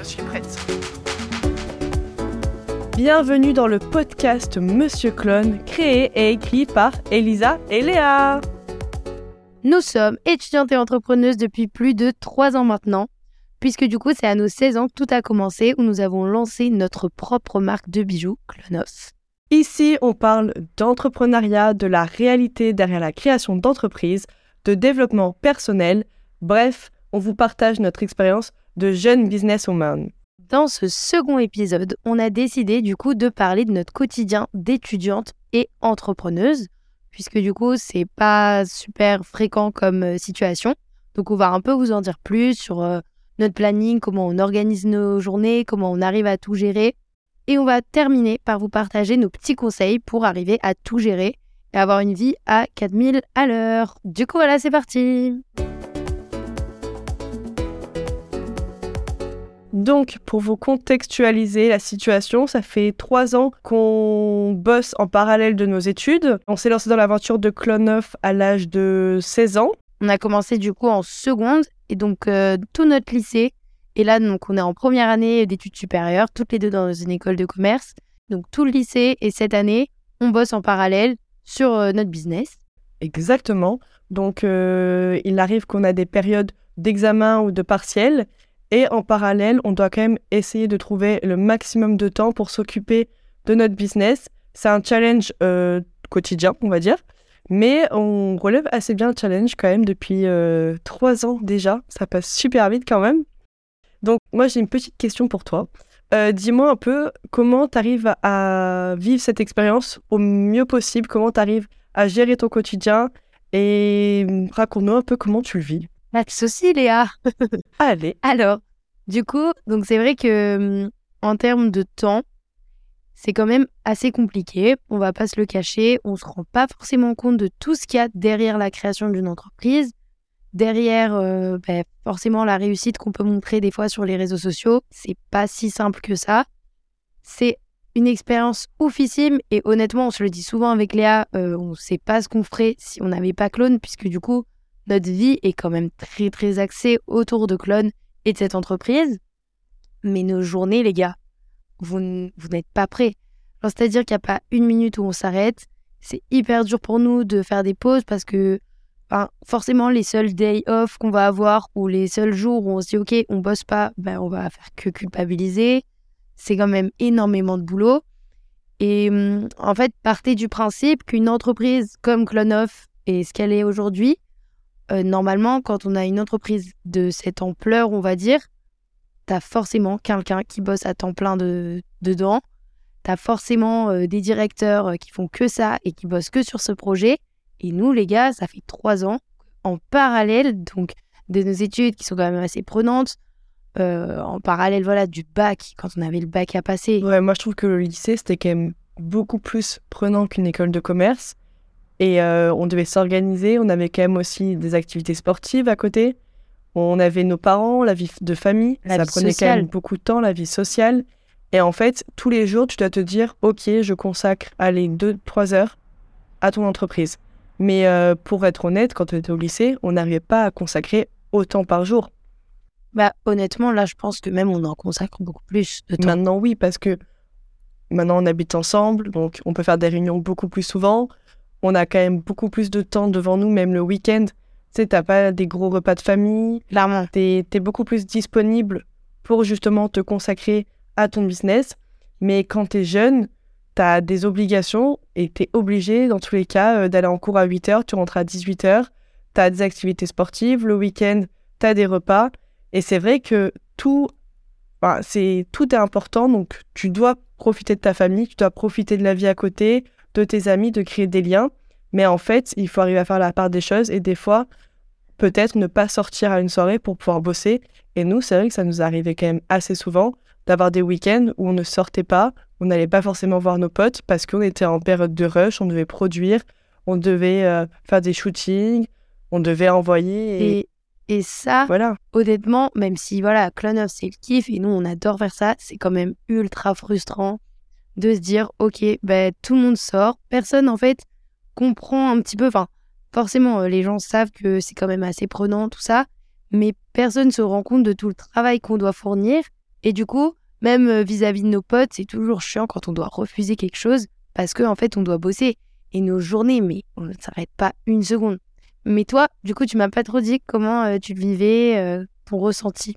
Je suis prête. Bienvenue dans le podcast Monsieur Clone, créé et écrit par Elisa et Léa. Nous sommes étudiantes et entrepreneuses depuis plus de 3 ans maintenant, puisque du coup c'est à nos 16 ans que tout a commencé où nous avons lancé notre propre marque de bijoux, Clonos. Ici, on parle d'entrepreneuriat, de la réalité derrière la création d'entreprises, de développement personnel, bref, on vous partage notre expérience de jeune businesswoman. Dans ce second épisode, on a décidé du coup de parler de notre quotidien d'étudiante et entrepreneuse, puisque du coup c'est pas super fréquent comme euh, situation. Donc on va un peu vous en dire plus sur euh, notre planning, comment on organise nos journées, comment on arrive à tout gérer. Et on va terminer par vous partager nos petits conseils pour arriver à tout gérer et avoir une vie à 4000 à l'heure. Du coup voilà, c'est parti Donc, pour vous contextualiser la situation, ça fait trois ans qu'on bosse en parallèle de nos études. On s'est lancé dans l'aventure de Clone 9 à l'âge de 16 ans. On a commencé du coup en seconde et donc euh, tout notre lycée. Et là, donc on est en première année d'études supérieures, toutes les deux dans une école de commerce. Donc tout le lycée et cette année, on bosse en parallèle sur euh, notre business. Exactement. Donc, euh, il arrive qu'on a des périodes d'examen ou de partiel. Et en parallèle, on doit quand même essayer de trouver le maximum de temps pour s'occuper de notre business. C'est un challenge euh, quotidien, on va dire. Mais on relève assez bien le challenge quand même depuis euh, trois ans déjà. Ça passe super vite quand même. Donc moi j'ai une petite question pour toi. Euh, dis-moi un peu comment tu arrives à vivre cette expérience au mieux possible, comment tu arrives à gérer ton quotidien? Et raconte-nous un peu comment tu le vis. Pas de souci, Léa. Allez. Alors, du coup, donc c'est vrai que hum, en termes de temps, c'est quand même assez compliqué. On va pas se le cacher. On se rend pas forcément compte de tout ce qu'il y a derrière la création d'une entreprise, derrière euh, ben, forcément la réussite qu'on peut montrer des fois sur les réseaux sociaux. C'est pas si simple que ça. C'est une expérience oufissime et honnêtement, on se le dit souvent avec Léa, euh, on sait pas ce qu'on ferait si on n'avait pas Clone, puisque du coup, notre vie est quand même très très axée autour de Clone et de cette entreprise. Mais nos journées, les gars, vous, vous n'êtes pas prêts. C'est-à-dire qu'il n'y a pas une minute où on s'arrête. C'est hyper dur pour nous de faire des pauses parce que forcément, les seuls day off qu'on va avoir ou les seuls jours où on se dit OK, on bosse pas, ben, on va faire que culpabiliser. C'est quand même énormément de boulot. Et hum, en fait, partez du principe qu'une entreprise comme Clonoff et ce qu'elle est aujourd'hui, euh, normalement, quand on a une entreprise de cette ampleur, on va dire, tu as forcément quelqu'un qui bosse à temps plein de, dedans. Tu as forcément euh, des directeurs euh, qui font que ça et qui bossent que sur ce projet. Et nous, les gars, ça fait trois ans en parallèle donc de nos études qui sont quand même assez prenantes. en parallèle voilà du bac quand on avait le bac à passer Ouais, moi je trouve que le lycée c'était quand même beaucoup plus prenant qu'une école de commerce. Et euh, on devait s'organiser, on avait quand même aussi des activités sportives à côté. On avait nos parents, la vie de famille, La ça vie prenait quand sociale. même beaucoup de temps, la vie sociale. Et en fait, tous les jours, tu dois te dire, ok, je consacre, allez, 2-3 heures à ton entreprise. Mais euh, pour être honnête, quand on était au lycée, on n'arrivait pas à consacrer autant par jour. bah honnêtement là je pense que même on en consacre beaucoup plus de temps Maintenant, oui, parce que maintenant, on habite ensemble, donc on peut faire des réunions beaucoup plus souvent. On a quand même beaucoup plus de temps devant nous, même le week-end. Tu sais, t'as pas des gros repas de famille. clairement T'es es beaucoup plus disponible pour justement te consacrer à ton business. Mais quand t'es jeune, t'as des obligations et t'es obligé, dans tous les cas, euh, d'aller en cours à 8h, tu rentres à 18h. T'as des activités sportives. Le week-end, t'as des repas. Et c'est vrai que tout, enfin, c'est, tout est important. Donc, tu dois profiter de ta famille, tu dois profiter de la vie à côté, de tes amis, de créer des liens. Mais en fait, il faut arriver à faire la part des choses et des fois, peut-être ne pas sortir à une soirée pour pouvoir bosser. Et nous, c'est vrai que ça nous arrivait quand même assez souvent d'avoir des week-ends où on ne sortait pas, on n'allait pas forcément voir nos potes parce qu'on était en période de rush, on devait produire, on devait euh, faire des shootings, on devait envoyer. Et, et ça, voilà. honnêtement, même si voilà, Clone of c'est le kiff et nous on adore faire ça, c'est quand même ultra frustrant de se dire ok, ben tout le monde sort, personne en fait comprend un petit peu, enfin forcément euh, les gens savent que c'est quand même assez prenant tout ça, mais personne se rend compte de tout le travail qu'on doit fournir et du coup même euh, vis-à-vis de nos potes, c'est toujours chiant quand on doit refuser quelque chose parce qu'en en fait on doit bosser et nos journées, mais on ne s'arrête pas une seconde. Mais toi, du coup, tu m'as pas trop dit comment euh, tu le vivais, ton ressenti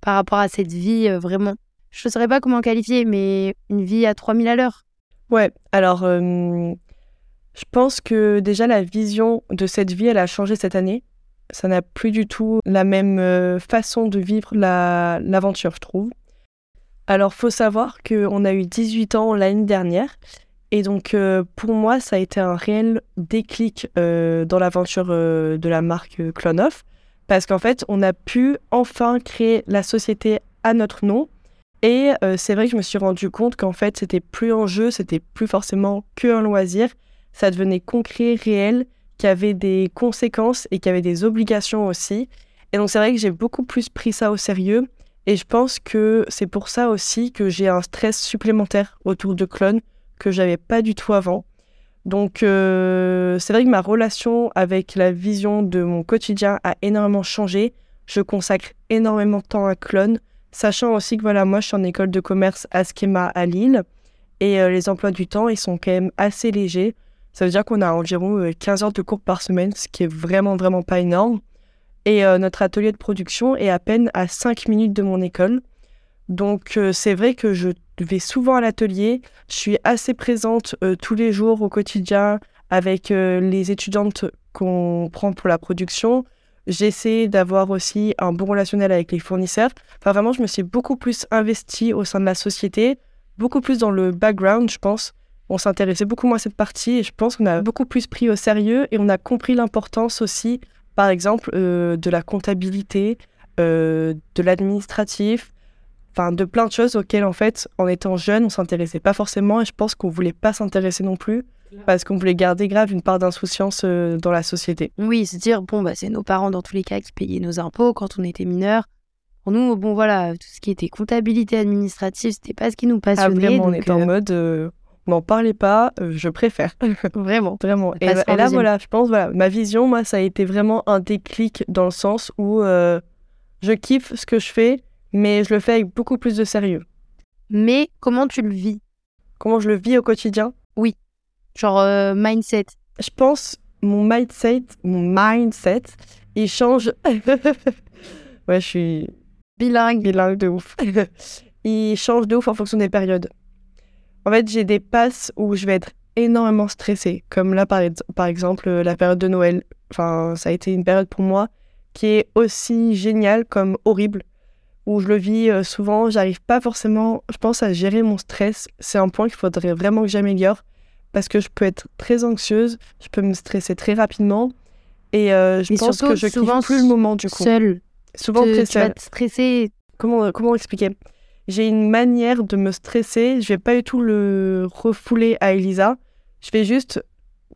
par rapport à cette vie vraiment? Je ne saurais pas comment qualifier, mais une vie à 3000 à l'heure. Ouais, alors je pense que déjà la vision de cette vie, elle a changé cette année. Ça n'a plus du tout la même façon de vivre l'aventure, je trouve. Alors, faut savoir qu'on a eu 18 ans l'année dernière et donc, euh, pour moi, ça a été un réel déclic euh, dans l'aventure euh, de la marque Clonoff, parce qu'en fait, on a pu enfin créer la société à notre nom. Et c'est vrai que je me suis rendu compte qu'en fait, c'était plus un jeu, c'était plus forcément qu'un loisir. Ça devenait concret, réel, qu'il avait des conséquences et qu'il y avait des obligations aussi. Et donc, c'est vrai que j'ai beaucoup plus pris ça au sérieux. Et je pense que c'est pour ça aussi que j'ai un stress supplémentaire autour de Clone que j'avais pas du tout avant. Donc euh, c'est vrai que ma relation avec la vision de mon quotidien a énormément changé. Je consacre énormément de temps à Clone, sachant aussi que voilà, moi je suis en école de commerce à Schema à Lille et euh, les emplois du temps ils sont quand même assez légers. Ça veut dire qu'on a environ 15 euh, heures de cours par semaine, ce qui est vraiment vraiment pas énorme. Et notre atelier de production est à peine à 5 minutes de mon école. Donc c'est vrai que je vais souvent à l'atelier. Je suis assez présente euh, tous les jours au quotidien avec euh, les étudiantes qu'on prend pour la production. J'essaie d'avoir aussi un bon relationnel avec les fournisseurs. Enfin, vraiment, je me suis beaucoup plus investie au sein de la société, beaucoup plus dans le background, je pense. On s'intéressait beaucoup moins à cette partie et je pense qu'on a beaucoup plus pris au sérieux et on a compris l'importance aussi, par exemple, euh, de la comptabilité, de l'administratif, enfin de plein de choses auxquelles en fait en étant jeune on s'intéressait pas forcément et je pense qu'on voulait pas s'intéresser non plus parce qu'on voulait garder grave une part d'insouciance euh, dans la société. Oui, se dire bon bah c'est nos parents dans tous les cas qui payaient nos impôts quand on était mineurs. Pour nous bon voilà tout ce qui était comptabilité administrative c'était pas ce qui nous passionnait. Ah, vraiment, on était en euh, mode euh, n'en parlez pas, je préfère. vraiment, vraiment. Et, là voilà je pense voilà ma vision moi ça a été vraiment un déclic dans le sens où je kiffe ce que je fais mais je le fais avec beaucoup plus de sérieux. Mais comment tu le vis? Comment je le vis au quotidien? Oui. Genre euh, mindset. Je pense mon mindset, mon mindset, il change. ouais, je suis bilingue, bilingue de ouf. il change de ouf en fonction des périodes. En fait, j'ai des passes où je vais être énormément stressée, comme là par, par exemple la période de Noël. Enfin, ça a été une période pour moi qui est aussi géniale comme horrible où je le vis euh, souvent, j'arrive pas forcément, je pense, à gérer mon stress. C'est un point qu'il faudrait vraiment que j'améliore parce que je peux être très anxieuse, je peux me stresser très rapidement et euh, je pense que je kiffe plus le moment du coup. Seul. Souvent te, très seul. stresser. Comment, comment expliquer? J'ai une manière de me stresser, je vais pas du tout le refouler à Elisa. Je vais juste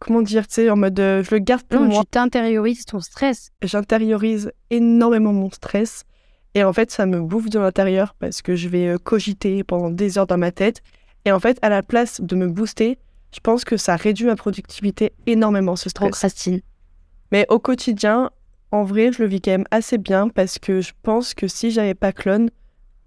comment dire, tu sais, en mode, euh, je le garde pour non, moi. Tu t'intériorises ton stress. J'intériorise énormément mon stress. Et en fait, ça me bouffe de l'intérieur parce que je vais euh, cogiter pendant des heures dans ma tête. Et en fait, à la place de me booster, je pense que ça réduit ma productivité énormément, ce stress. Procrastine. Mais au quotidien, en vrai, je le vis quand même assez bien parce que je pense que si j'avais pas clone,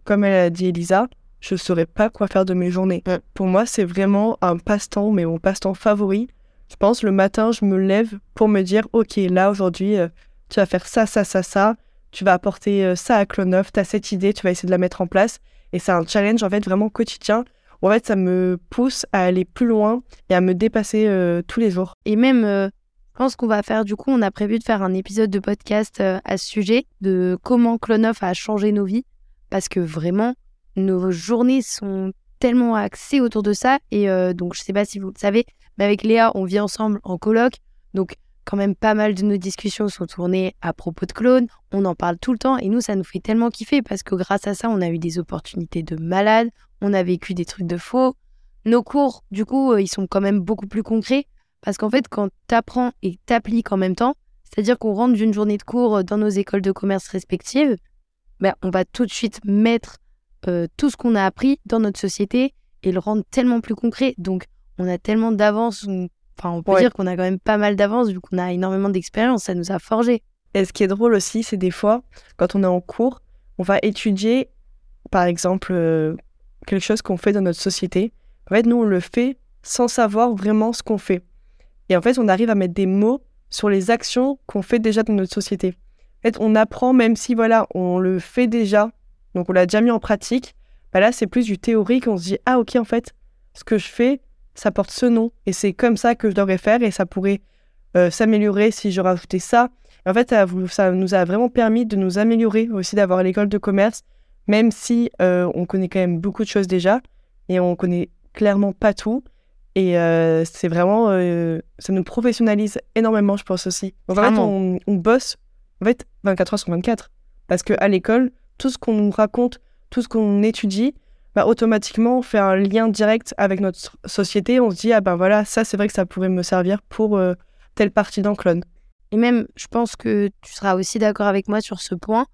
comme elle a dit Elisa, je saurais pas quoi faire de mes journées. Pour moi, c'est vraiment un passe-temps, mais mon passe-temps favori. Je pense le matin, je me lève pour me dire, ok, là aujourd'hui, euh, tu vas faire ça, ça, ça, ça tu vas apporter euh, ça à Cloneuf, tu as cette idée, tu vas essayer de la mettre en place. Et c'est un challenge en fait vraiment quotidien en fait ça me pousse à aller plus loin et à me dépasser euh, tous les jours. Et même, euh, je pense qu'on va faire du coup, on a prévu de faire un épisode de podcast à ce sujet de comment Cloneuf a changé nos vies parce que vraiment nos journées sont tellement axé autour de ça. Et euh, donc, je sais pas si vous le savez, mais avec Léa, on vit ensemble en coloc. Donc, quand même, pas mal de nos discussions sont tournées à propos de clones. On en parle tout le temps. Et nous, ça nous fait tellement kiffer parce que grâce à ça, on a eu des opportunités de malade. On a vécu des trucs de faux. Nos cours, du coup, euh, ils sont quand même beaucoup plus concrets. Parce qu'en fait, quand tu apprends et t'appliques en même temps, c'est-à-dire qu'on rentre d'une journée de cours dans nos écoles de commerce respectives, ben, on va tout de suite mettre euh, tout ce qu'on a appris dans notre société et le rendre tellement plus concret. Donc, on a tellement d'avance, enfin, on peut dire qu'on a quand même pas mal d'avance vu qu'on a énormément d'expérience, ça nous a forgé. Et ce qui est drôle aussi, c'est des fois, quand on est en cours, on va étudier, par exemple, euh, quelque chose qu'on fait dans notre société. En fait, nous, on le fait sans savoir vraiment ce qu'on fait. Et en fait, on arrive à mettre des mots sur les actions qu'on fait déjà dans notre société. En fait, on apprend, même si voilà, on le fait déjà donc on l'a déjà mis en pratique. Bah là, c'est plus du théorique. On se dit, ah ok, en fait, ce que je fais, ça porte ce nom. Et c'est comme ça que je devrais faire et ça pourrait euh, s'améliorer si je rajoutais ça. en fait, ça, nous a vraiment permis de nous améliorer aussi, d'avoir l'école de commerce, même si euh, on connaît quand même beaucoup de choses déjà et on connaît clairement pas tout. Et euh, c'est vraiment, ça nous professionnalise énormément, je pense aussi. Donc en fait, on, on, bosse en fait 24 heures sur 24. Parce qu'à l'école, tout ce qu'on nous raconte, tout ce qu'on étudie, bah, automatiquement, on fait un lien direct avec notre société. On se dit, ah ben voilà, ça, c'est vrai que ça pourrait me servir pour euh, telle partie d'un clone. Et même, je pense que tu seras aussi d'accord avec moi sur ce point,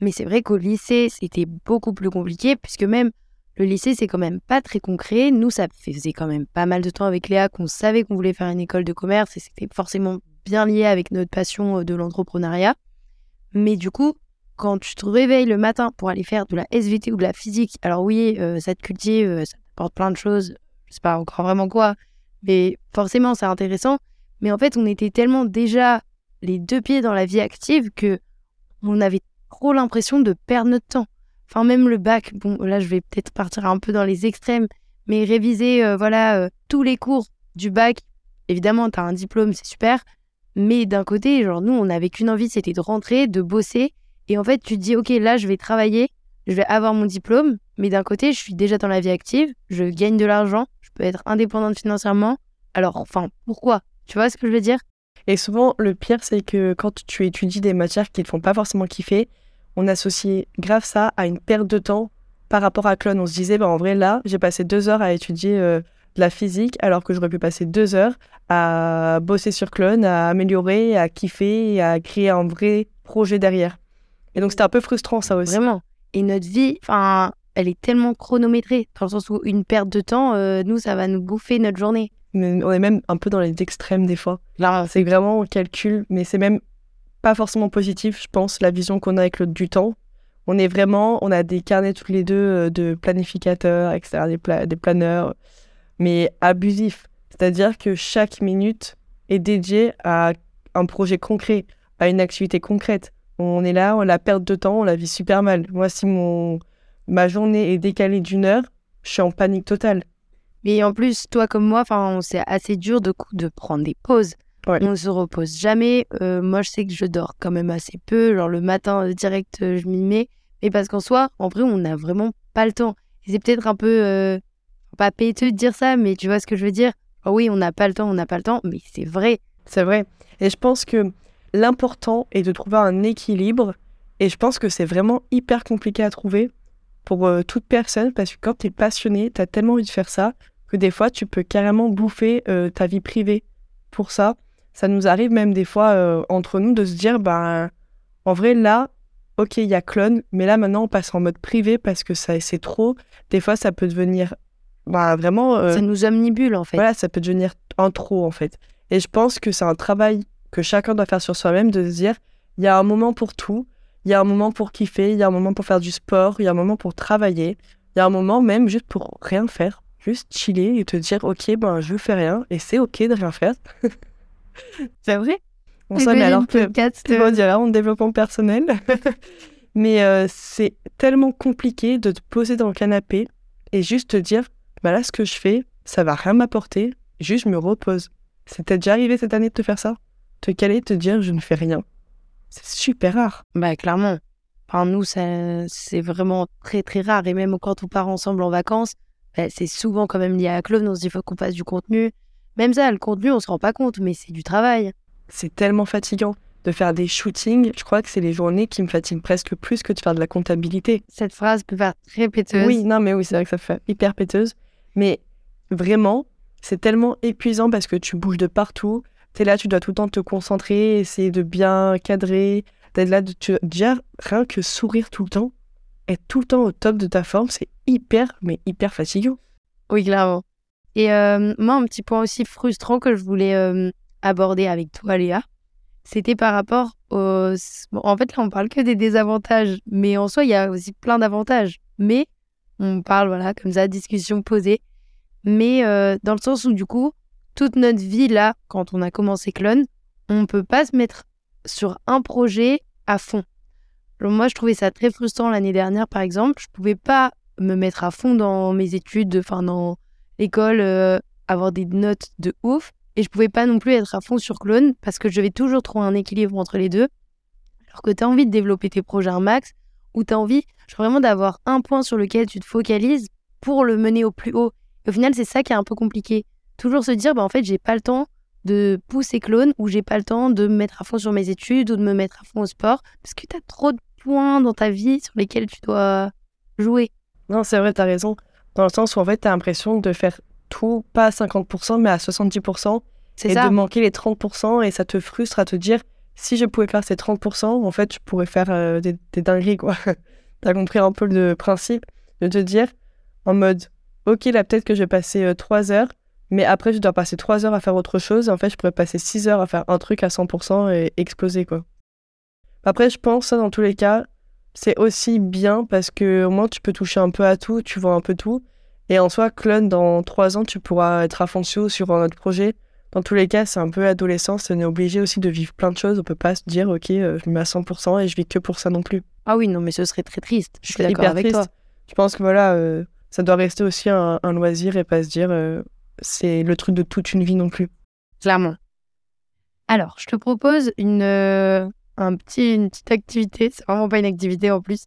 mais c'est vrai qu'au lycée, c'était beaucoup plus compliqué, puisque même le lycée, c'est quand même pas très concret. Nous, ça faisait quand même pas mal de temps avec Léa qu'on savait qu'on voulait faire une école de commerce, et c'était forcément bien lié avec notre passion euh, de l'entrepreneuriat. Mais du coup, quand tu te réveilles le matin pour aller faire de la SVT ou de la physique, alors oui, euh, ça te cultive, euh, ça t'apporte plein de choses, je sais pas encore vraiment quoi, mais forcément c'est intéressant. Mais en fait, on était tellement déjà les deux pieds dans la vie active que on avait trop l'impression de perdre notre temps. Enfin, même le bac, bon, là je vais peut-être partir un peu dans les extrêmes, mais réviser, euh, voilà, tous les cours du bac, évidemment, tu as un diplôme, c'est super. Mais d'un côté, genre, nous, on n'avait qu'une envie, c'était de rentrer, de bosser et en fait, tu te dis, OK, là, je vais travailler, je vais avoir mon diplôme, mais d'un côté, je suis déjà dans la vie active, je gagne de l'argent, je peux être indépendante financièrement. Alors, enfin, pourquoi? Tu vois ce que je veux dire? Et souvent, le pire, c'est que quand tu étudies des matières qui ne font pas forcément kiffer, on associe grave ça à une perte de temps par rapport à Clone. On se disait, bah, en vrai, là, j'ai passé deux heures à étudier euh, de la physique, alors que j'aurais pu passer deux heures à bosser sur Clone, à améliorer, à kiffer, à créer un vrai projet derrière. Et donc c'était un peu frustrant ça aussi. Vraiment. Et notre vie, enfin, elle est tellement chronométrée, dans le sens où une perte de temps, euh, nous, ça va nous bouffer notre journée. on est même un peu dans les extrêmes des fois. Là, c'est vraiment on calcule, mais c'est même pas forcément positif, je pense, la vision qu'on a avec le du temps. On est vraiment, on a des carnets tous les deux euh, de planificateurs, etc., des, des planeurs, mais abusifs. C'est-à-dire que chaque minute est dédiée à un projet concret, à une activité concrète. On est là, on la perte de temps, on la vit super mal. Moi, si mon, ma journée est décalée d'une heure, je suis en panique totale. Mais en plus, toi comme moi, c'est assez dur de, de prendre des pauses. On ne se repose jamais. Euh, moi, je sais que je dors quand même assez peu. Genre le matin, euh, direct, euh, je m'y mets. Mais parce qu'en soi, en vrai, on n'a vraiment pas le temps. c'est peut-être un peu pas péteux de dire ça, mais tu vois ce que je veux dire? Oh Oui, on n'a pas le temps, on n'a pas le temps, mais c'est vrai. C'est vrai. Et je pense que l'important est de trouver un équilibre. Et je pense que c'est vraiment hyper compliqué à trouver pour euh, toute personne parce que quand tu es passionné, tu as tellement envie de faire ça que des fois, tu peux carrément bouffer euh, ta vie privée pour ça. Ça nous arrive même des fois euh, entre nous de se dire, ben, en vrai, là, ok, il y a clone, mais là, maintenant, on passe en mode privé parce que ça, c'est trop. Des fois, ça peut devenir ben, vraiment. ça nous omnibule, en fait. Voilà, ça peut devenir un trop, en fait. Et je pense que c'est un travail que chacun doit faire sur soi-même, de se dire, il y a un moment pour tout, il y a un moment pour kiffer, il y a un moment pour faire du sport, il y a un moment pour travailler, il y a un moment même juste pour rien faire, juste chiller et te dire, ok, ben je fais rien, et c'est ok de rien faire. c'est vrai? On s'en met alors que, tu vas dire, en développement personnel. Mais euh, c'est tellement compliqué de te poser dans le canapé et juste te dire, bah là, ce que je fais, ça va rien m'apporter, juste je me repose. C'était déjà arrivé cette année de te faire ça? Te caler, te dire je ne fais rien. C'est super rare. Bah clairement. Enfin, nous, c'est vraiment très très rare. Et même quand on part ensemble en vacances, bah, c'est souvent quand même lié à Clone. On se dit, faut qu'on fasse du contenu. Même ça, le contenu, on se rend pas compte, mais c'est du travail. C'est tellement fatigant de faire des shootings. Je crois que c'est les journées qui me fatiguent presque plus que de faire de la comptabilité. Cette phrase peut faire très péteuse. Oui, non, mais oui, c'est vrai que ça fait hyper péteuse. Mais vraiment, c'est tellement épuisant parce que tu bouges de partout. Tu es là, tu dois tout le temps te concentrer, essayer de bien cadrer. D'être là, de, tu, déjà, rien que sourire tout le temps, être tout le temps au top de ta forme, c'est hyper, mais hyper fatigant. Oui, clairement. Et euh, moi, un petit point aussi frustrant que je voulais euh, aborder avec toi, Léa, c'était par rapport aux... en fait, là, on parle que des désavantages, mais en soi, il y a aussi plein d'avantages. Mais on parle, voilà, comme ça, discussion posée. Mais euh, dans le sens où, du coup, toute notre vie, là, quand on a commencé Clone, on ne peut pas se mettre sur un projet à fond. Moi, je trouvais ça très frustrant l'année dernière, par exemple. Je pouvais pas me mettre à fond dans mes études, enfin dans l'école, euh, avoir des notes de ouf. Et je pouvais pas non plus être à fond sur Clone parce que je vais toujours trouver un équilibre entre les deux. Alors que tu as envie de développer tes projets un max ou tu as envie vraiment d'avoir un point sur lequel tu te focalises pour le mener au plus haut. au final, c'est ça qui est un peu compliqué. Toujours se dire, bah, en fait, j'ai pas le temps de pousser clone ou j'ai pas le temps de me mettre à fond sur mes études ou de me mettre à fond au sport parce que tu as trop de points dans ta vie sur lesquels tu dois jouer? Non, c'est vrai, tu as raison. Dans le sens où en fait, tu as l'impression de faire tout, pas à 50%, mais à 70%. C'est et ça. de manquer les 30%, et ça te frustre à te dire, si je pouvais faire ces 30%, en fait, je pourrais faire euh, des, des dingueries, quoi. tu as compris un peu le principe de te dire, en mode, ok, là, peut-être que je vais passer 3 heures, mais après, je dois passer 3 heures à faire autre chose, en fait, je pourrais passer 6 heures à faire un truc à 100% et exploser, quoi. Après, je pense, ça, dans tous les cas, c'est aussi bien parce que au moins tu peux toucher un peu à tout, tu vois un peu tout. Et en soi, clone, dans trois ans, tu pourras être à fond sur un autre projet. Dans tous les cas, c'est un peu adolescence, on est obligé aussi de vivre plein de choses. On peut pas se dire, ok, euh, je me mets à 100% et je vis que pour ça non plus. Ah oui, non, mais ce serait très triste. Je suis d'accord avec triste. toi. Je pense que voilà, euh, ça doit rester aussi un, un loisir et pas se dire, euh, c'est le truc de toute une vie non plus. Clairement. Alors, je te propose une, euh, un petit, une petite activité. C'est vraiment pas une activité en plus.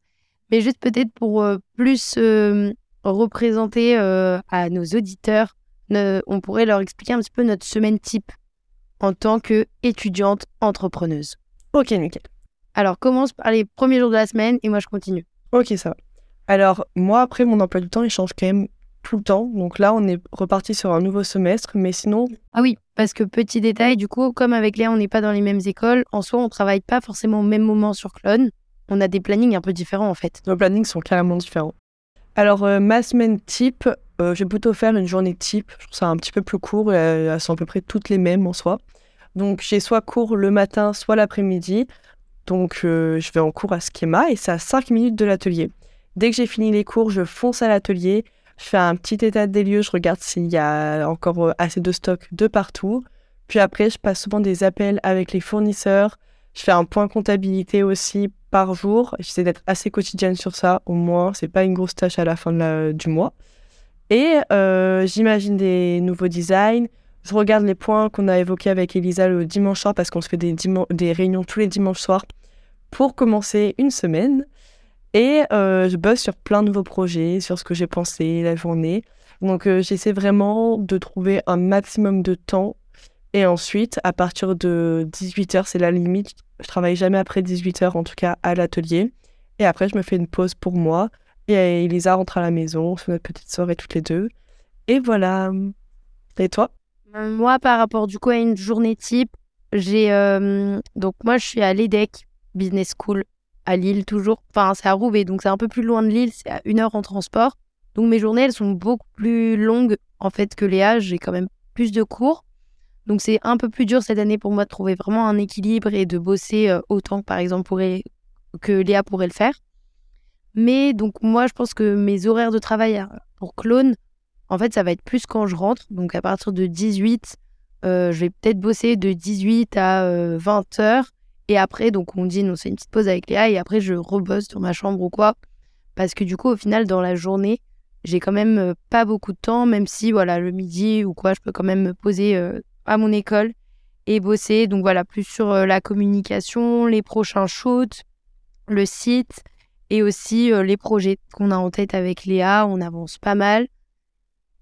Mais juste peut-être pour euh, plus euh, représenter à nos auditeurs, on pourrait leur expliquer un petit peu notre semaine type en tant qu'étudiante entrepreneuse. Ok, nickel. Alors, commence par les premiers jours de la semaine et moi je continue. Ok, ça va. Alors, moi, après, mon emploi du temps, il change quand même tout le temps. Donc là, on est reparti sur un nouveau semestre. Mais sinon, Ah oui, parce que petit détail, du coup, comme avec Léa, on n'est pas dans les mêmes écoles, en soi, on travaille pas forcément au même moment sur Clone. On a des plannings un peu différents en fait. nos plannings sont carrément différents. Alors, euh, ma semaine type, euh, je vais plutôt faire une journée type. Je trouve ça un petit peu plus court. et, euh, elles sont à peu près toutes les mêmes en soi. Donc, j'ai soit cours le matin, soit l'après-midi. Donc, euh, je vais en cours à schéma et c'est à 5 minutes de l'atelier. Dès que j'ai fini les cours, je fonce à l'atelier. Je fais un petit état des lieux. Je regarde s'il y a encore euh, assez de stock de partout. Puis après, je passe souvent des appels avec les fournisseurs. Je fais un point comptabilité aussi par jour. J'essaie d'être assez quotidienne sur ça, au moins. C'est pas une grosse tâche à la fin du mois. Et euh, j'imagine des nouveaux designs. Je regarde les points qu'on a évoqués avec Elisa le dimanche soir parce qu'on se fait des, des réunions tous les dimanches soirs pour commencer une semaine. Et euh, je bosse sur plein de nouveaux projets, sur ce que j'ai pensé la journée. Donc euh, j'essaie vraiment de trouver un maximum de temps. Et ensuite, à partir de 18h, c'est la limite. Je travaille jamais après 18h, en tout cas à l'atelier. Et après, je me fais une pause pour moi. Et euh, Elisa rentre à la maison, on fait notre petite soirée toutes les deux. Et voilà. Et toi? Moi, par rapport du coup à une journée type, j'ai donc moi je suis à l'EDEC Business School à Lille toujours. Enfin, c'est à Roubaix, donc c'est un peu plus loin de Lille, c'est à une heure en transport. Donc mes journées, elles sont beaucoup plus longues en fait que Léa. J'ai quand même plus de cours. Donc c'est un peu plus dur cette année pour moi de trouver vraiment un équilibre et de bosser euh, autant que par exemple pourrait, que Léa pourrait le faire. Mais donc moi je pense que mes horaires de travail euh, pour Clone, en fait ça va être plus quand je rentre. Donc à partir de 18, euh, je vais peut-être bosser de 18 à 20 heures. Et après, donc on dîne, on fait une petite pause avec Léa et après je rebosse dans ma chambre ou quoi. Parce que du coup, au final, dans la journée, j'ai quand même euh, pas beaucoup de temps, même si voilà, le midi ou quoi, je peux quand même me poser euh, à mon école et bosser. Donc voilà, plus sur euh, la communication, les prochains shoots, le site et aussi les projets qu'on a en tête avec Léa. On avance pas mal.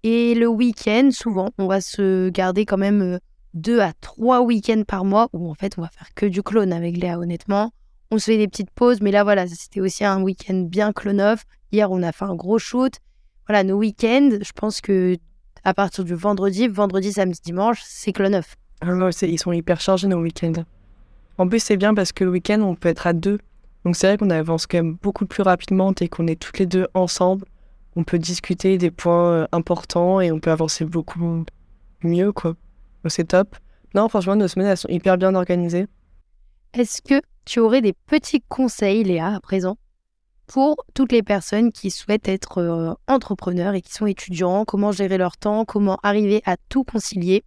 Et le week-end, souvent, on va se garder quand même deux à trois week-ends par mois où en fait on va faire que du clone avec Léa, honnêtement. On se fait des petites pauses, mais là voilà, c'était aussi un week-end bien clone off. Hier, on a fait un gros shoot. Voilà, nos week-ends, je pense que à partir du vendredi, vendredi, samedi, dimanche, c'est clone off. Ah ils sont hyper chargés nos week-ends. En plus, c'est bien parce que le week-end, on peut être à deux. Donc c'est vrai qu'on avance quand même beaucoup plus rapidement dès qu'on est toutes les deux ensemble. On peut discuter des points euh, importants et on peut avancer beaucoup mieux, quoi. C'est top. Non, franchement, nos semaines, elles sont hyper bien organisées. Est-ce que tu aurais des petits conseils, Léa, à présent, pour toutes les personnes qui souhaitent être euh, entrepreneurs et qui sont étudiants, comment gérer leur temps, comment arriver à tout concilier?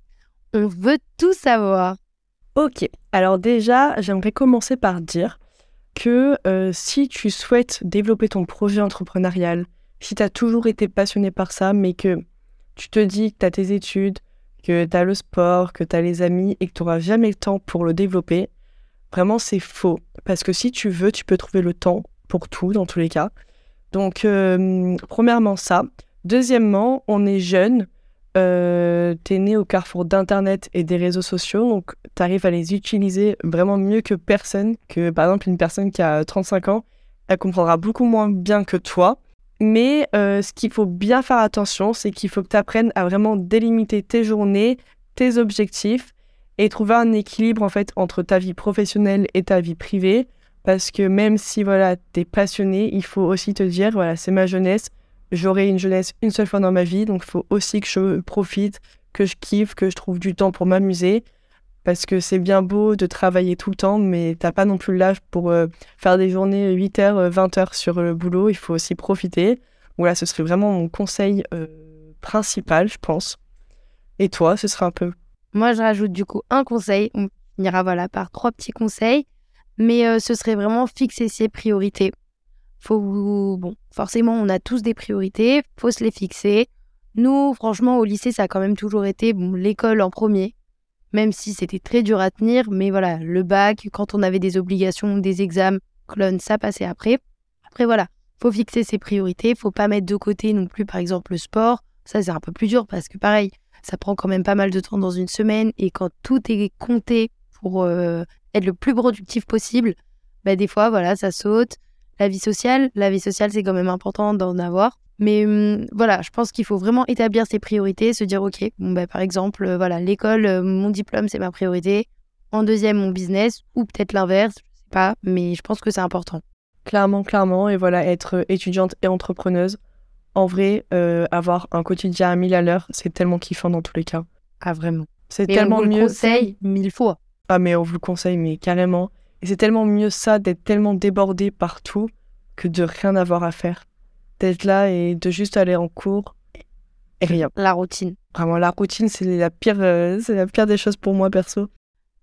On veut tout savoir. Ok, alors déjà, j'aimerais commencer par dire que euh, si tu souhaites développer ton projet entrepreneurial, si tu as toujours été passionné par ça, mais que tu te dis que tu as tes études, que tu as le sport, que tu as les amis et que tu n'auras jamais le temps pour le développer, vraiment c'est faux. Parce que si tu veux, tu peux trouver le temps pour tout dans tous les cas. Donc, euh, premièrement, ça. Deuxièmement, on est jeune. Euh, tu es né au carrefour d'Internet et des réseaux sociaux, donc tu arrives à les utiliser vraiment mieux que personne. Que par exemple, une personne qui a 35 ans, elle comprendra beaucoup moins bien que toi. Mais euh, ce qu'il faut bien faire attention, c'est qu'il faut que tu apprennes à vraiment délimiter tes journées, tes objectifs et trouver un équilibre en fait entre ta vie professionnelle et ta vie privée. Parce que même si voilà, tu es passionné, il faut aussi te dire voilà, c'est ma jeunesse, j'aurai une jeunesse une seule fois dans ma vie, donc il faut aussi que je profite, que je kiffe, que je trouve du temps pour m'amuser parce que c'est bien beau de travailler tout le temps, mais t'as pas non plus l'âge pour euh, faire des journées 8 h 20 h sur le boulot. Il faut aussi profiter. Voilà, ce serait vraiment mon conseil euh, principal, je pense. Et toi, ce serait un peu? Moi, je rajoute du coup un conseil. On finira voilà par trois petits conseils, mais euh, ce serait vraiment fixer ses priorités. Faut bon, forcément, on a tous des priorités, faut se les fixer. Nous, franchement, au lycée, ça a quand même toujours été bon, l'école en premier même si c'était très dur à tenir. Mais voilà, le bac, quand on avait des obligations, des examens, clone, ça passait après. Après, voilà, faut fixer ses priorités, faut pas mettre de côté non plus, par exemple, le sport. Ça, c'est un peu plus dur parce que, pareil, ça prend quand même pas mal de temps dans une semaine. Et quand tout est compté pour euh, être le plus productif possible, bah, des fois, voilà, ça saute. La vie sociale, la vie sociale, c'est quand même important d'en avoir. Mais hum, voilà, je pense qu'il faut vraiment établir ses priorités, se dire, OK, bon, bah, par exemple, euh, voilà, l'école, euh, mon diplôme, c'est ma priorité. En deuxième, mon business, ou peut-être l'inverse, je sais pas, mais je pense que c'est important. Clairement, clairement. Et voilà, être étudiante et entrepreneuse, en vrai, euh, avoir un quotidien à mille à l'heure, c'est tellement kiffant dans tous les cas. Ah, vraiment. C'est tellement on vous mieux. Le conseille mille fois. Ah, mais on vous le conseille, mais carrément. Et c'est tellement mieux ça d'être tellement débordé partout que de rien avoir à faire d'être là et de juste aller en cours et rien. La routine. Vraiment, la routine, c'est la pire, euh, c'est la pire des choses pour moi perso.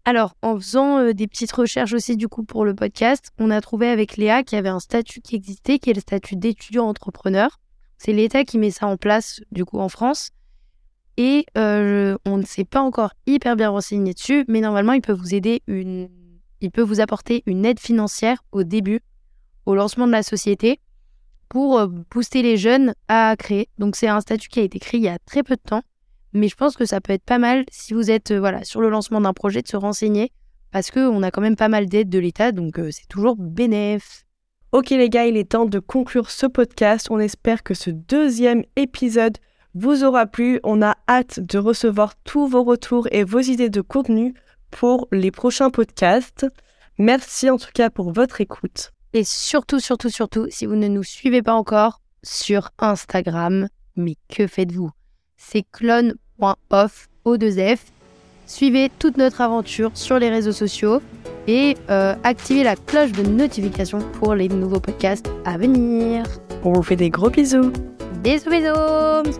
Alors, en faisant euh, des petites recherches aussi du coup pour le podcast, on a trouvé avec Léa qu'il y avait un statut qui existait, qui est le statut d'étudiant entrepreneur. C'est l'État qui met ça en place du coup en France. Et euh, on ne s'est pas encore hyper bien renseigné dessus, mais normalement, il peut vous aider une... il peut vous apporter une aide financière au début, au lancement de la société pour euh, booster les jeunes à créer. Donc c'est un statut qui a été créé il y a très peu de temps, mais je pense que ça peut être pas mal si vous êtes euh, voilà sur le lancement d'un projet de se renseigner parce qu'on a quand même pas mal d'aides de l'État, donc euh, c'est toujours bénéf. Ok les gars, il est temps de conclure ce podcast. On espère que ce deuxième épisode vous aura plu. On a hâte de recevoir tous vos retours et vos idées de contenu pour les prochains podcasts. Merci en tout cas pour votre écoute. Et surtout, surtout, surtout, si vous ne nous suivez pas encore sur Instagram, mais que faites-vous? C'est clone.off, O2F. Suivez toute notre aventure sur les réseaux sociaux et euh, activez la cloche de notification pour les nouveaux podcasts à venir. On vous fait des gros bisous. Bisous, bisous